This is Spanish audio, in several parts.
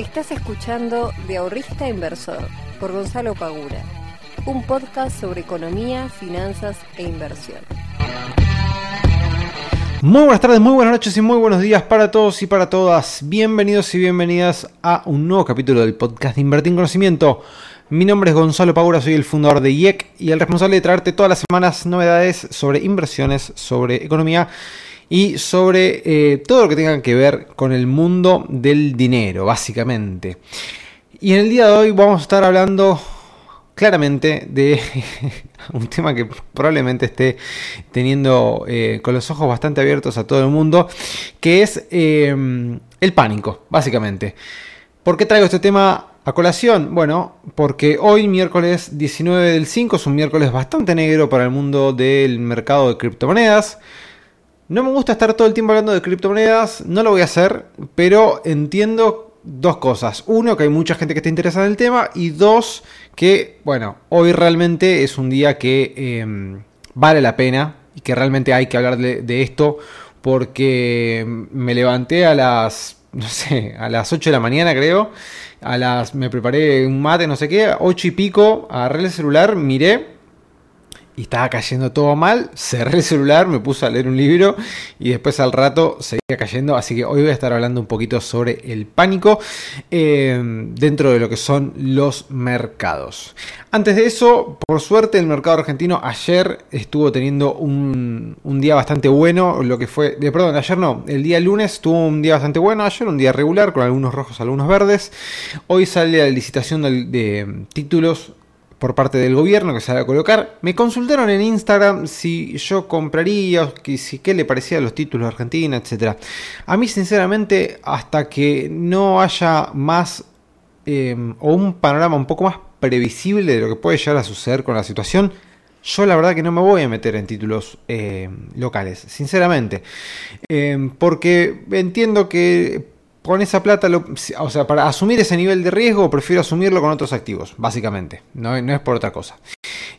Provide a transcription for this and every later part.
Estás escuchando De Ahorrista Inversor por Gonzalo Pagura, un podcast sobre economía, finanzas e inversión. Muy buenas tardes, muy buenas noches y muy buenos días para todos y para todas. Bienvenidos y bienvenidas a un nuevo capítulo del podcast de Invertir en Conocimiento. Mi nombre es Gonzalo Pagura, soy el fundador de IEC y el responsable de traerte todas las semanas novedades sobre inversiones, sobre economía y sobre eh, todo lo que tenga que ver con el mundo del dinero, básicamente. Y en el día de hoy vamos a estar hablando claramente de un tema que probablemente esté teniendo eh, con los ojos bastante abiertos a todo el mundo, que es eh, el pánico, básicamente. ¿Por qué traigo este tema a colación? Bueno, porque hoy, miércoles 19 del 5, es un miércoles bastante negro para el mundo del mercado de criptomonedas. No me gusta estar todo el tiempo hablando de criptomonedas, no lo voy a hacer, pero entiendo dos cosas. Uno, que hay mucha gente que está interesada en el tema, y dos, que, bueno, hoy realmente es un día que em, vale la pena y que realmente hay que hablar de, esto porque me levanté a las, no sé, a las 8 de la mañana creo, a las, me preparé un mate, no sé qué, 8 y pico, agarré el celular, miré y estaba cayendo todo mal, cerré el celular, me puse a leer un libro y después al rato seguía cayendo, así que hoy voy a estar hablando un poquito sobre el pánico eh, dentro de lo que son los mercados. Antes de eso, por suerte el mercado argentino ayer estuvo teniendo un, día bastante bueno, lo que fue, de, perdón, ayer no, el día lunes tuvo un día bastante bueno, ayer un día regular con algunos rojos, algunos verdes, hoy sale la licitación de títulos por parte del gobierno que se va a colocar. Me consultaron en Instagram si yo compraría, si qué le parecía los títulos de Argentina, etc. A mí, sinceramente, hasta que no haya más em, o un panorama un poco más previsible de lo que puede llegar a suceder con la situación, yo la verdad que no me voy a meter en títulos em, locales, sinceramente. Em, porque entiendo que con esa plata, o sea, para asumir ese nivel de riesgo, prefiero asumirlo con otros activos, básicamente. No, es por otra cosa.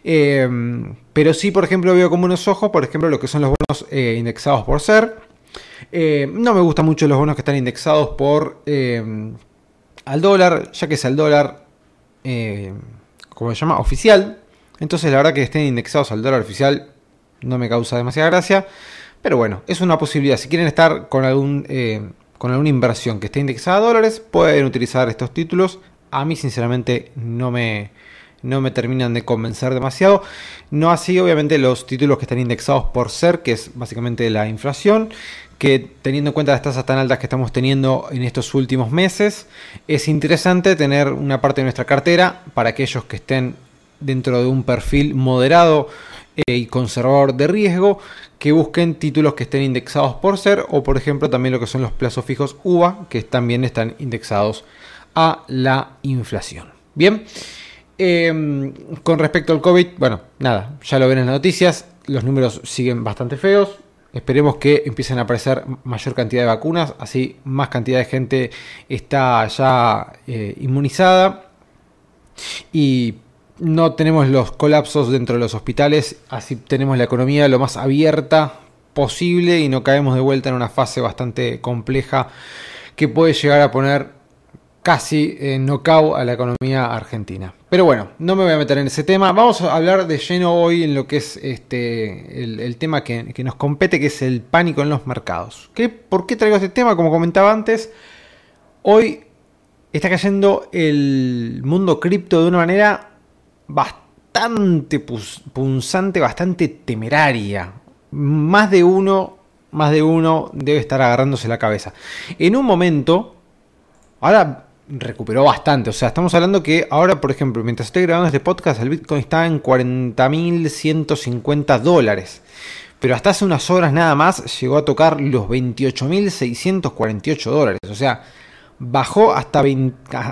Em, pero sí, por ejemplo, veo como unos ojos, por ejemplo, lo que son los bonos eh, indexados por ser. Eh, no me gustan mucho los bonos que están indexados por em, al dólar, ya que es al dólar, em, como se llama, oficial. Entonces, la verdad que estén indexados al dólar oficial no me causa demasiada gracia. Pero bueno, es una posibilidad. Si quieren estar con algún con alguna inversión que esté indexada a dólares, pueden utilizar estos títulos. A mí sinceramente no me, no me terminan de convencer demasiado. No así obviamente los títulos que están indexados por ser, que es básicamente la inflación, que teniendo en cuenta las tasas tan altas que estamos teniendo en estos últimos meses, es interesante tener una parte de nuestra cartera para aquellos que estén dentro de un perfil moderado y conservador de riesgo que busquen títulos que estén indexados por ser o por ejemplo también lo que son los plazos fijos UVA que también están indexados a la inflación. Bien, em, con respecto al COVID, bueno, nada, ya lo ven en las noticias, los números siguen bastante feos. Esperemos que empiecen a aparecer mayor cantidad de vacunas, así más cantidad de gente está ya eh, inmunizada. Y no tenemos los colapsos dentro de los hospitales, así tenemos la economía lo más abierta posible y no caemos de vuelta en una fase bastante compleja que puede llegar a poner casi en knockout a la economía argentina. Pero bueno, no me voy a meter en ese tema. Vamos a hablar de lleno hoy en lo que es este el, tema que, nos compete, que es el pánico en los mercados. ¿Qué, ¿Por qué traigo este tema? Como comentaba antes, hoy está cayendo el mundo cripto de una manera bastante punzante, bastante temeraria. Más de uno, más de uno debe estar agarrándose la cabeza. En un momento, ahora recuperó bastante. O sea, estamos hablando que ahora, por ejemplo, mientras estoy grabando este podcast, el Bitcoin está en 40.150 dólares. Pero hasta hace unas horas nada más llegó a tocar los 28.648 dólares. O sea, bajó hasta,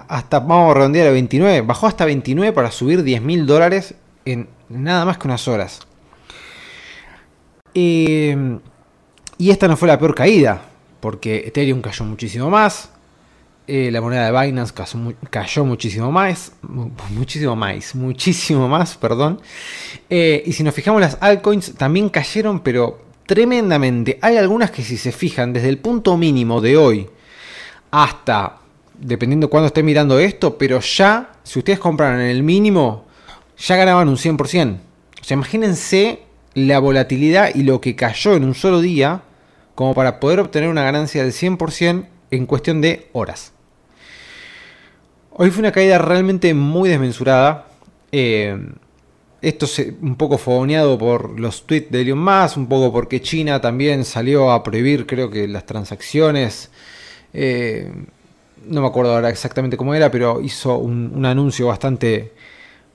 hasta, vamos a redondear a 29, bajó hasta 29 para subir 10 mil dólares en nada más que unas horas. Em, y esta no fue la peor caída, porque Ethereum cayó muchísimo más, eh, la moneda de Binance cayó, muchísimo más, muchísimo más, muchísimo más, perdón. Eh, y si nos fijamos las altcoins también cayeron, pero tremendamente. Hay algunas que si se fijan desde el punto mínimo de hoy, hasta dependiendo cuándo esté mirando esto, pero ya, si ustedes compraran en el mínimo, ya ganaban un 100%. O sea, imagínense la volatilidad y lo que cayó en un solo día como para poder obtener una ganancia del 100% en cuestión de horas. Hoy fue una caída realmente muy desmensurada. Eh, esto se, un poco fogoneado por los tweets de Elon Musk, un poco porque China también salió a prohibir, creo que las transacciones. Eh, no me acuerdo ahora exactamente cómo era, pero hizo un, un, anuncio bastante,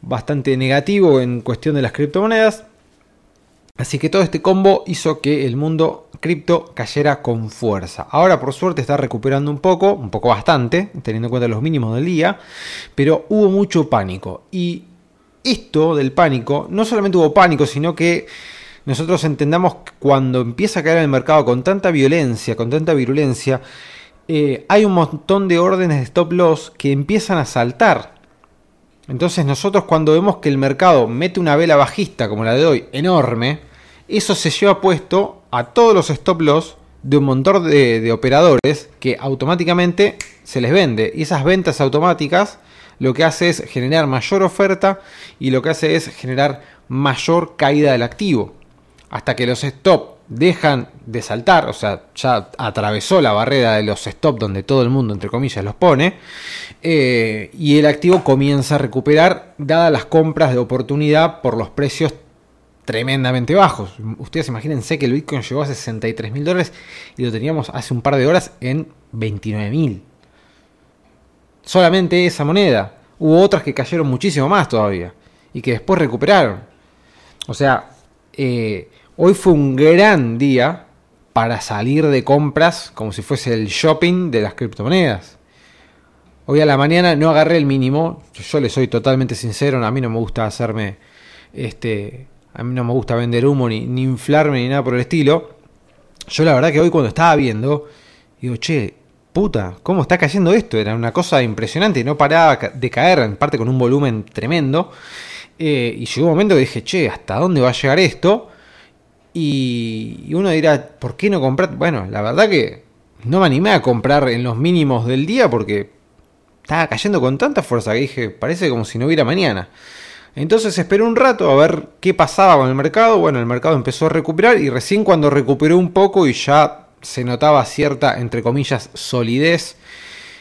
bastante negativo en cuestión de las criptomonedas. Así que todo este combo hizo que el mundo cripto cayera con fuerza. Ahora por suerte está recuperando un poco, un poco bastante, teniendo en cuenta los mínimos del día, pero hubo mucho pánico. Y esto del pánico, no solamente hubo pánico, sino que nosotros entendamos que cuando empieza a caer el mercado con tanta violencia, con tanta virulencia, eh, hay un montón de órdenes de stop loss que empiezan a saltar. Entonces nosotros cuando vemos que el mercado mete una vela bajista como la de hoy, enorme, eso se lleva puesto a todos los stop loss de un montón de, de operadores que automáticamente se les vende. Y esas ventas automáticas lo que hace es generar mayor oferta y lo que hace es generar mayor caída del activo. Hasta que los stop dejan de saltar, o sea, ya atravesó la barrera de los stop donde todo el mundo, entre comillas, los pone, eh, y el activo comienza a recuperar, dadas las compras de oportunidad por los precios tremendamente bajos. Ustedes imagínense que el Bitcoin llegó a 63 mil dólares y lo teníamos hace un par de horas en 29 mil. Solamente esa moneda. Hubo otras que cayeron muchísimo más todavía y que después recuperaron. O sea, eh, hoy fue un gran día para salir de compras como si fuese el shopping de las criptomonedas. Hoy a la mañana no agarré el mínimo, yo le soy totalmente sincero, a mí no me gusta hacerme, este, a mí no me gusta vender humo ni, inflarme ni nada por el estilo. Yo la verdad que hoy cuando estaba viendo, digo, che, puta, ¿cómo está cayendo esto? Era una cosa impresionante, no paraba de caer, en parte con un volumen tremendo. Eh, y llegó un momento que dije, che, ¿hasta dónde va a llegar esto? Y, uno dirá, ¿por qué no comprar? Bueno, la verdad que no me animé a comprar en los mínimos del día porque estaba cayendo con tanta fuerza que dije, parece como si no hubiera mañana. Entonces esperé un rato a ver qué pasaba con el mercado. Bueno, el mercado empezó a recuperar y recién cuando recuperó un poco y ya se notaba cierta, entre comillas, solidez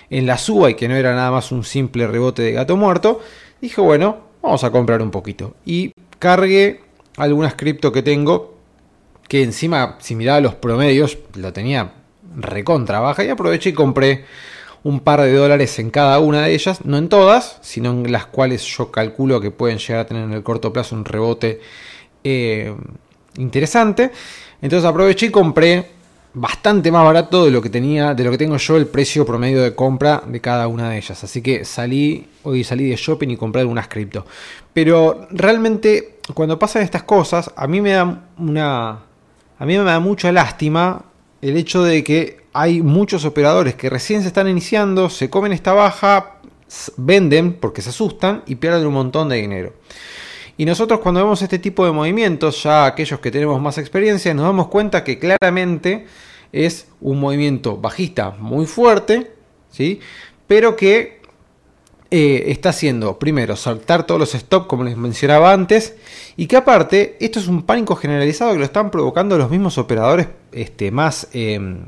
en la suba y que no era nada más un simple rebote de gato muerto, dije, bueno, vamos a comprar un poquito. Y cargué algunas cripto que tengo, que encima, si miraba los promedios, lo tenía recontra baja y aproveché y compré un par de dólares en cada una de ellas, no en todas, sino en las cuales yo calculo que pueden llegar a tener en el corto plazo un rebote eh, interesante. Entonces aproveché y compré bastante más barato de lo que tenía, de lo que tengo yo el precio promedio de compra de cada una de ellas. Así que salí, hoy salí de shopping y compré algunas cripto. Pero realmente cuando pasan estas cosas, a mí me da una a mí me da mucha lástima el hecho de que hay muchos operadores que recién se están iniciando, se comen esta baja, venden porque se asustan y pierden un montón de dinero. Y nosotros cuando vemos este tipo de movimientos, ya aquellos que tenemos más experiencia, nos damos cuenta que claramente es un movimiento bajista muy fuerte, ¿sí? pero que eh, está haciendo, primero, saltar todos los stops, como les mencionaba antes, y que aparte, esto es un pánico generalizado que lo están provocando los mismos operadores este, más, em,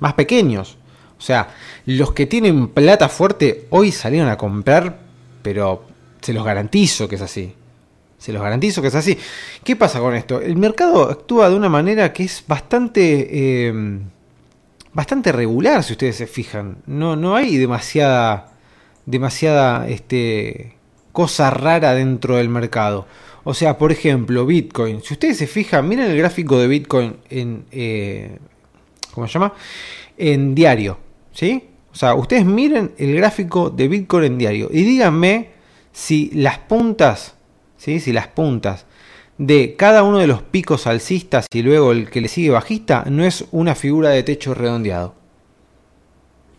más pequeños. O sea, los que tienen plata fuerte hoy salieron a comprar, pero se los garantizo que es así. Se los garantizo que es así. ¿Qué pasa con esto? El mercado actúa de una manera que es bastante, em, bastante regular, si ustedes se fijan. No, no hay demasiada, demasiada este, cosa rara dentro del mercado. O sea, por ejemplo, Bitcoin. Si ustedes se fijan, miren el gráfico de Bitcoin en, eh, ¿cómo se llama? En diario, ¿sí? O sea, ustedes miren el gráfico de Bitcoin en diario y díganme si las puntas si las puntas de cada uno de los picos alcistas y luego el que le sigue bajista no es una figura de techo redondeado.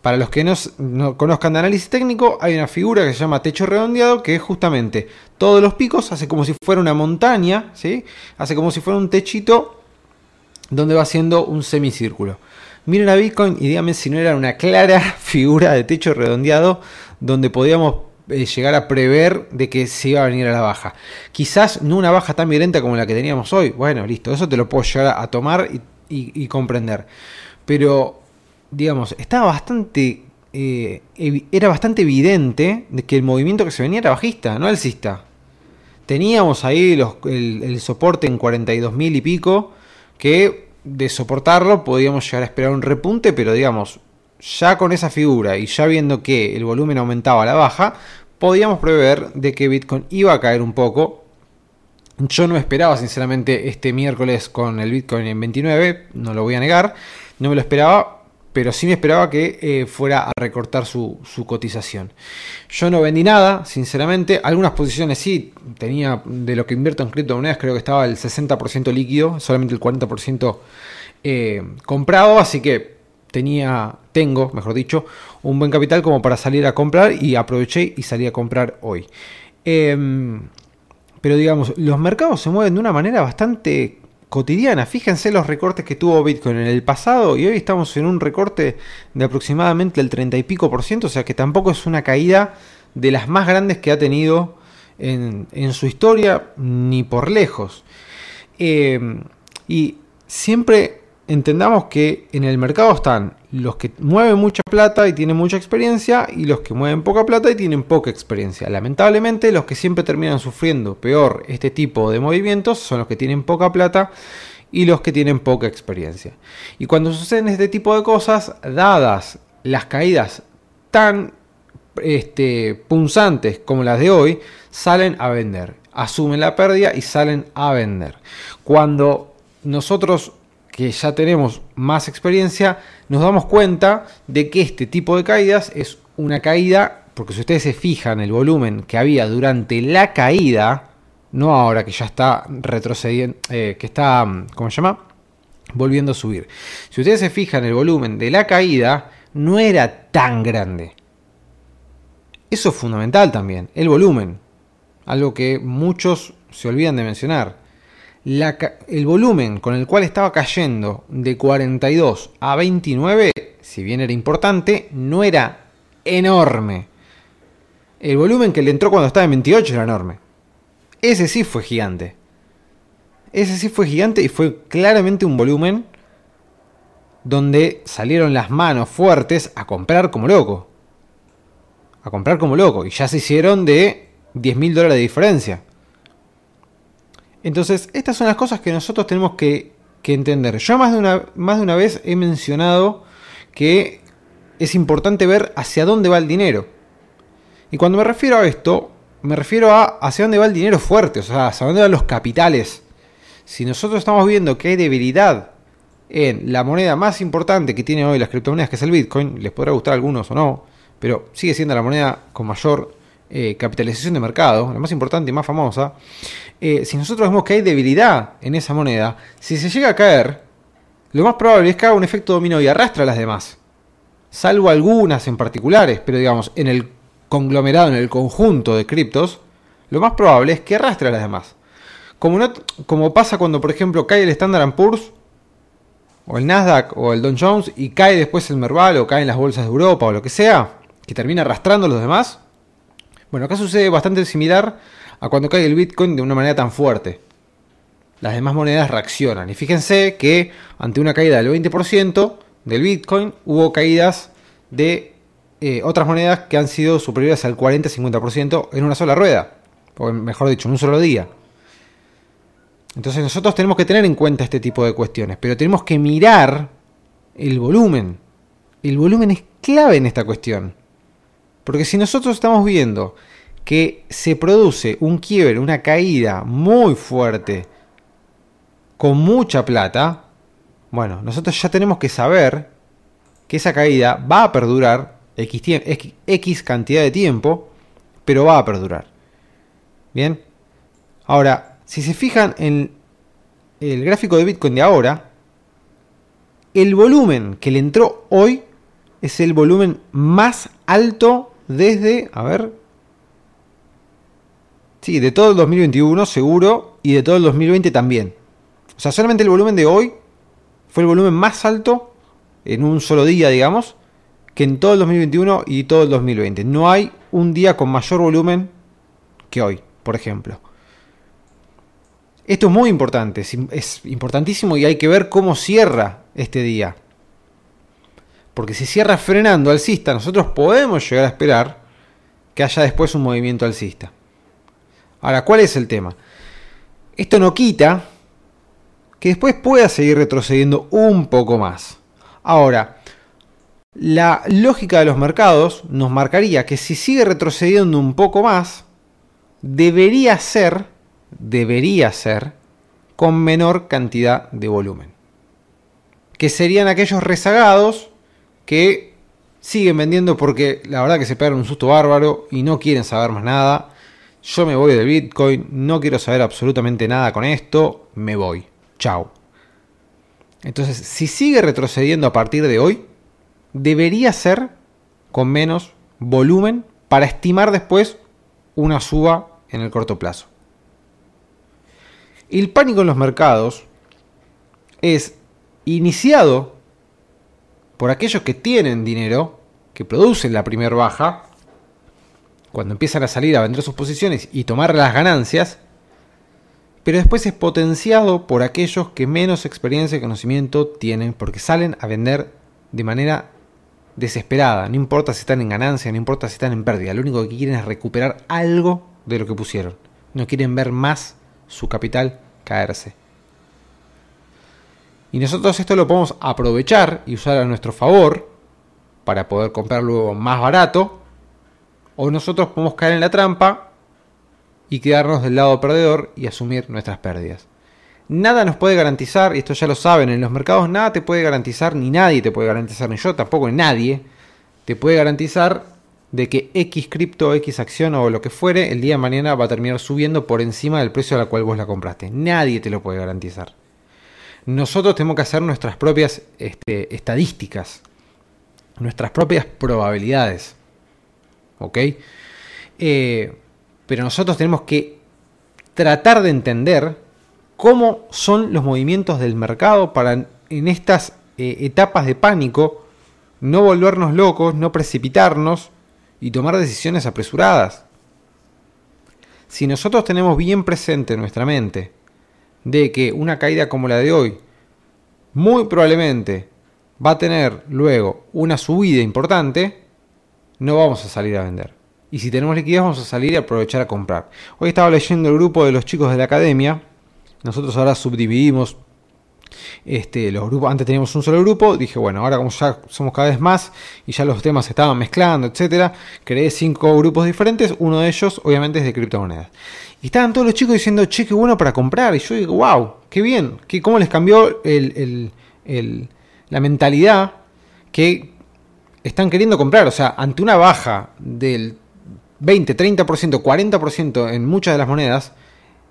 Para los que no, conozcan de análisis técnico, hay una figura que se llama techo redondeado, que es justamente todos los picos, hace como si fuera una montaña, ¿sí? hace como si fuera un techito donde va haciendo un semicírculo. miren a Bitcoin y díganme si no era una clara figura de techo redondeado donde podíamos eh, llegar a prever de que se iba a venir a la baja. Quizás no una baja tan violenta como la que teníamos hoy. Bueno, listo, eso te lo puedo llegar a tomar y, comprender. Pero, digamos, estaba bastante... Eh, era bastante evidente de que el movimiento que se venía era bajista, no alcista. Teníamos ahí el, soporte en 42.000 y pico que de soportarlo podíamos llegar a esperar un repunte, pero digamos, ya con esa figura y ya viendo que el volumen aumentaba a la baja, podíamos prever de que Bitcoin iba a caer un poco. Yo no esperaba sinceramente este miércoles con el Bitcoin en 29, no lo voy a negar, no me lo esperaba, pero sí me esperaba que eh, fuera a recortar su, cotización. Yo no vendí nada, sinceramente. Algunas posiciones sí, tenía de lo que invierto en criptomonedas, creo que estaba el 60% líquido, solamente el 40% eh, comprado, así que tenía, tengo, mejor dicho, un buen capital como para salir a comprar y aproveché y salí a comprar hoy. Em, pero digamos, los mercados se mueven de una manera bastante cotidiana. Fíjense los recortes que tuvo Bitcoin en el pasado y hoy estamos en un recorte de aproximadamente el 30 y pico por ciento, o sea que tampoco es una caída de las más grandes que ha tenido en, su historia, ni por lejos. Eh, y siempre entendamos que en el mercado están los que mueven mucha plata y tienen mucha experiencia y los que mueven poca plata y tienen poca experiencia. Lamentablemente los que siempre terminan sufriendo peor este tipo de movimientos son los que tienen poca plata y los que tienen poca experiencia. Y cuando suceden este tipo de cosas, dadas las caídas tan este, punzantes como las de hoy, salen a vender. Asumen la pérdida y salen a vender. Cuando nosotros que ya tenemos más experiencia, nos damos cuenta de que este tipo de caídas es una caída, porque si ustedes se fijan el volumen que había durante la caída, no ahora que ya está retrocediendo, eh, que está, ¿cómo se llama? Volviendo a subir. Si ustedes se fijan el volumen de la caída, no era tan grande. Eso es fundamental también, el volumen. Algo que muchos se olvidan de mencionar el volumen con el cual estaba cayendo de 42 a 29, si bien era importante, no era enorme. El volumen que le entró cuando estaba en 28 era enorme. Ese sí fue gigante. Ese sí fue gigante y fue claramente un volumen donde salieron las manos fuertes a comprar como loco. A comprar como loco. Y ya se hicieron de 10 mil dólares de diferencia. Entonces, estas son las cosas que nosotros tenemos que, entender. Yo más de, una, más de una vez he mencionado que es importante ver hacia dónde va el dinero. Y cuando me refiero a esto, me refiero a hacia dónde va el dinero fuerte, o sea, hacia dónde van los capitales. Si nosotros estamos viendo que hay debilidad en la moneda más importante que tiene hoy las criptomonedas, que es el Bitcoin, les podrá gustar a algunos o no, pero sigue siendo la moneda con mayor eh, capitalización de mercado, la más importante y más famosa, eh, si nosotros vemos que hay debilidad en esa moneda, si se llega a caer, lo más probable es que haga un efecto dominó y arrastre a las demás. Salvo algunas en particulares, pero digamos, en el conglomerado, en el conjunto de criptos, lo más probable es que arrastre a las demás. Como, como pasa cuando, por ejemplo, cae el Standard Poor's, o el Nasdaq, o el Dow Jones, y cae después el Merval, o caen las bolsas de Europa, o lo que sea, que termina arrastrando a los demás, bueno, acá sucede bastante similar a cuando cae el Bitcoin de una manera tan fuerte. Las demás monedas reaccionan. Y fíjense que ante una caída del 20% del Bitcoin hubo caídas de eh, otras monedas que han sido superiores al 40-50% en una sola rueda. O mejor dicho, en un solo día. Entonces nosotros tenemos que tener en cuenta este tipo de cuestiones. Pero tenemos que mirar el volumen. El volumen es clave en esta cuestión. Porque si nosotros estamos viendo que se produce un quiebre, una caída muy fuerte, con mucha plata, bueno, nosotros ya tenemos que saber que esa caída va a perdurar X, cantidad de tiempo, pero va a perdurar. Bien, ahora, si se fijan en el gráfico de Bitcoin de ahora, el volumen que le entró hoy es el volumen más alto desde, a ver, sí, de todo el 2021 seguro y de todo el 2020 también. O sea, solamente el volumen de hoy fue el volumen más alto en un solo día, digamos, que en todo el 2021 y todo el 2020. No hay un día con mayor volumen que hoy, por ejemplo. Esto es muy importante, es importantísimo y hay que ver cómo cierra este día. Porque si cierra frenando alcista, nosotros podemos llegar a esperar que haya después un movimiento alcista. Ahora, ¿cuál es el tema? Esto no quita que después pueda seguir retrocediendo un poco más. Ahora, la lógica de los mercados nos marcaría que si sigue retrocediendo un poco más, debería ser, debería ser, con menor cantidad de volumen. Que serían aquellos rezagados que siguen vendiendo porque la verdad que se pegan un susto bárbaro y no quieren saber más nada. Yo me voy del Bitcoin, no quiero saber absolutamente nada con esto, me voy. Chao. Entonces, si sigue retrocediendo a partir de hoy, debería ser con menos volumen para estimar después una suba en el corto plazo. El pánico en los mercados es iniciado por aquellos que tienen dinero, que producen la primera baja, cuando empiezan a salir a vender sus posiciones y tomar las ganancias, pero después es potenciado por aquellos que menos experiencia y conocimiento tienen, porque salen a vender de manera desesperada, no importa si están en ganancia, no importa si están en pérdida, lo único que quieren es recuperar algo de lo que pusieron, no quieren ver más su capital caerse. Y nosotros esto lo podemos aprovechar y usar a nuestro favor para poder comprar luego más barato. O nosotros podemos caer en la trampa y quedarnos del lado perdedor y asumir nuestras pérdidas. Nada nos puede garantizar, y esto ya lo saben, en los mercados nada te puede garantizar, ni nadie te puede garantizar, ni yo tampoco, ni nadie, te puede garantizar de que X cripto, X acción o lo que fuere, el día de mañana va a terminar subiendo por encima del precio al cual vos la compraste. Nadie te lo puede garantizar nosotros tenemos que hacer nuestras propias este, estadísticas, nuestras propias probabilidades. ¿Ok? Eh, pero nosotros tenemos que tratar de entender cómo son los movimientos del mercado para en estas eh, etapas de pánico no volvernos locos, no precipitarnos y tomar decisiones apresuradas. Si nosotros tenemos bien presente en nuestra mente de que una caída como la de hoy muy probablemente va a tener luego una subida importante, no vamos a salir a vender. Y si tenemos liquidez vamos a salir y aprovechar a comprar. Hoy estaba leyendo el grupo de los chicos de la academia. Nosotros ahora subdividimos este, los grupos. Antes teníamos un solo grupo. Dije, bueno, ahora como ya somos cada vez más y ya los temas estaban mezclando, etcétera, creé cinco grupos diferentes. Uno de ellos, obviamente, es de criptomonedas. Y estaban todos los chicos diciendo, che, qué bueno para comprar. Y yo digo, wow, qué bien. ¿Qué, ¿Cómo les cambió la mentalidad que están queriendo comprar? O sea, ante una baja del 20, 30%, 40% en muchas de las monedas,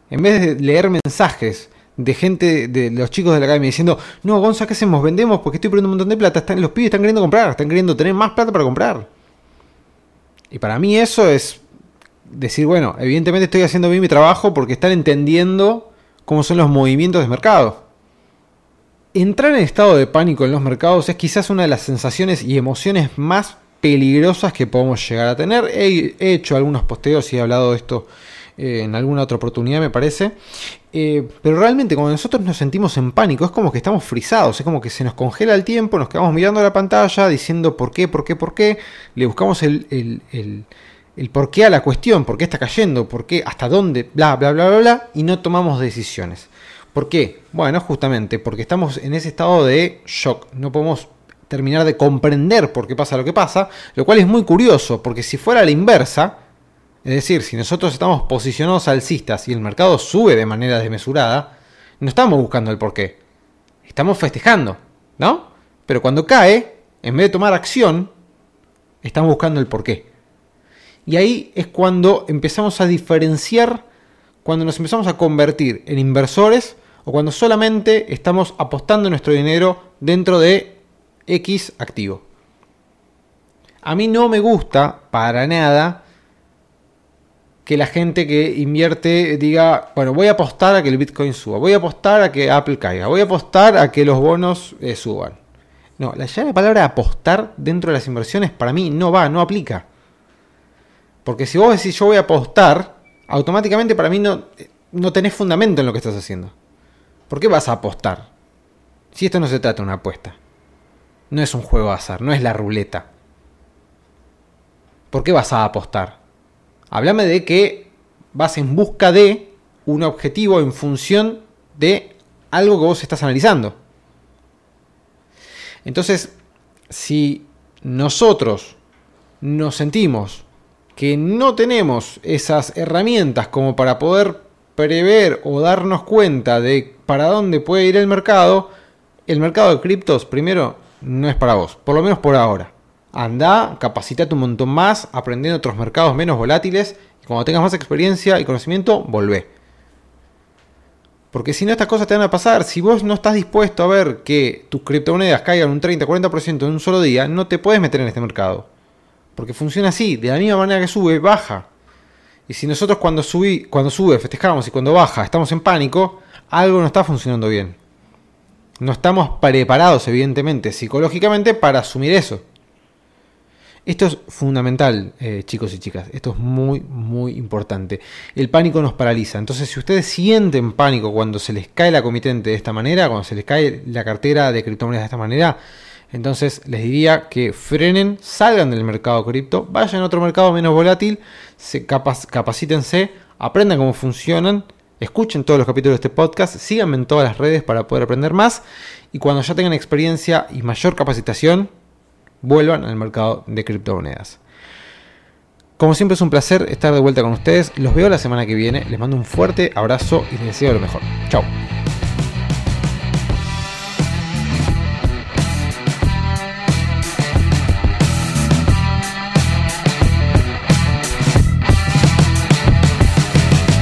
en vez de leer mensajes de gente, de los chicos de la academia diciendo, no, Gonza, ¿qué hacemos? Vendemos porque estoy perdiendo un montón de plata. Están, los pibes están queriendo comprar, están queriendo tener más plata para comprar. Y para mí eso es decir, bueno, evidentemente estoy haciendo bien mi trabajo porque están entendiendo cómo son los movimientos de mercado. Entrar en estado de pánico en los mercados es quizás una de las sensaciones y emociones más peligrosas que podemos llegar a tener. He, hecho algunos posteos y he hablado de esto eh, en alguna otra oportunidad, me parece. Eh, pero realmente cuando nosotros nos sentimos en pánico es como que estamos frisados, es como que se nos congela el tiempo, nos quedamos mirando la pantalla diciendo por qué, por qué, por qué, le buscamos el el por qué a la cuestión, por qué está cayendo, por qué, hasta dónde, bla, bla, bla, bla, bla, y no tomamos decisiones. ¿Por qué? Bueno, justamente porque estamos en ese estado de shock, no podemos terminar de comprender por qué pasa lo que pasa, lo cual es muy curioso, porque si fuera la inversa, es decir, si nosotros estamos posicionados alcistas y el mercado sube de manera desmesurada, no estamos buscando el por qué, estamos festejando, ¿no? Pero cuando cae, en vez de tomar acción, estamos buscando el por qué. Y ahí es cuando empezamos a diferenciar, cuando nos empezamos a convertir en inversores o cuando solamente estamos apostando nuestro dinero dentro de X activo. A mí no me gusta para nada que la gente que invierte diga, bueno, voy a apostar a que el Bitcoin suba, voy a apostar a que Apple caiga, voy a apostar a que los bonos eh, suban. No, la, la palabra apostar dentro de las inversiones para mí no va, no aplica. Porque si vos decís yo voy a apostar, automáticamente para mí no, no tenés fundamento en lo que estás haciendo. ¿Por qué vas a apostar? Si esto no se trata de una apuesta. No es un juego de azar, no es la ruleta. ¿Por qué vas a apostar? Háblame de que vas en busca de un objetivo en función de algo que vos estás analizando. Entonces, si nosotros nos sentimos que no tenemos esas herramientas como para poder prever o darnos cuenta de para dónde puede ir el mercado, el mercado de criptos, primero, no es para vos, por lo menos por ahora. Anda, capacitate un montón más, aprende en otros mercados menos volátiles y cuando tengas más experiencia y conocimiento, volvé. Porque si no, estas cosas te van a pasar. Si vos no estás dispuesto a ver que tus criptomonedas caigan un 30-40% en un solo día, no te puedes meter en este mercado. Porque funciona así, de la misma manera que sube, baja. Y si nosotros cuando, subí, cuando sube festejamos y cuando baja estamos en pánico, algo no está funcionando bien. No estamos preparados, evidentemente, psicológicamente para asumir eso. Esto es fundamental, eh, chicos y chicas. Esto es muy, muy importante. El pánico nos paraliza. Entonces, si ustedes sienten pánico cuando se les cae la comitente de esta manera, cuando se les cae la cartera de criptomonedas de esta manera, entonces les diría que frenen, salgan del mercado cripto, vayan a otro mercado menos volátil, se capacítense, aprendan cómo funcionan, escuchen todos los capítulos de este podcast, síganme en todas las redes para poder aprender más y cuando ya tengan experiencia y mayor capacitación, vuelvan al mercado de criptomonedas. Como siempre es un placer estar de vuelta con ustedes. Los veo la semana que viene. Les mando un fuerte abrazo y les deseo lo mejor. Chao.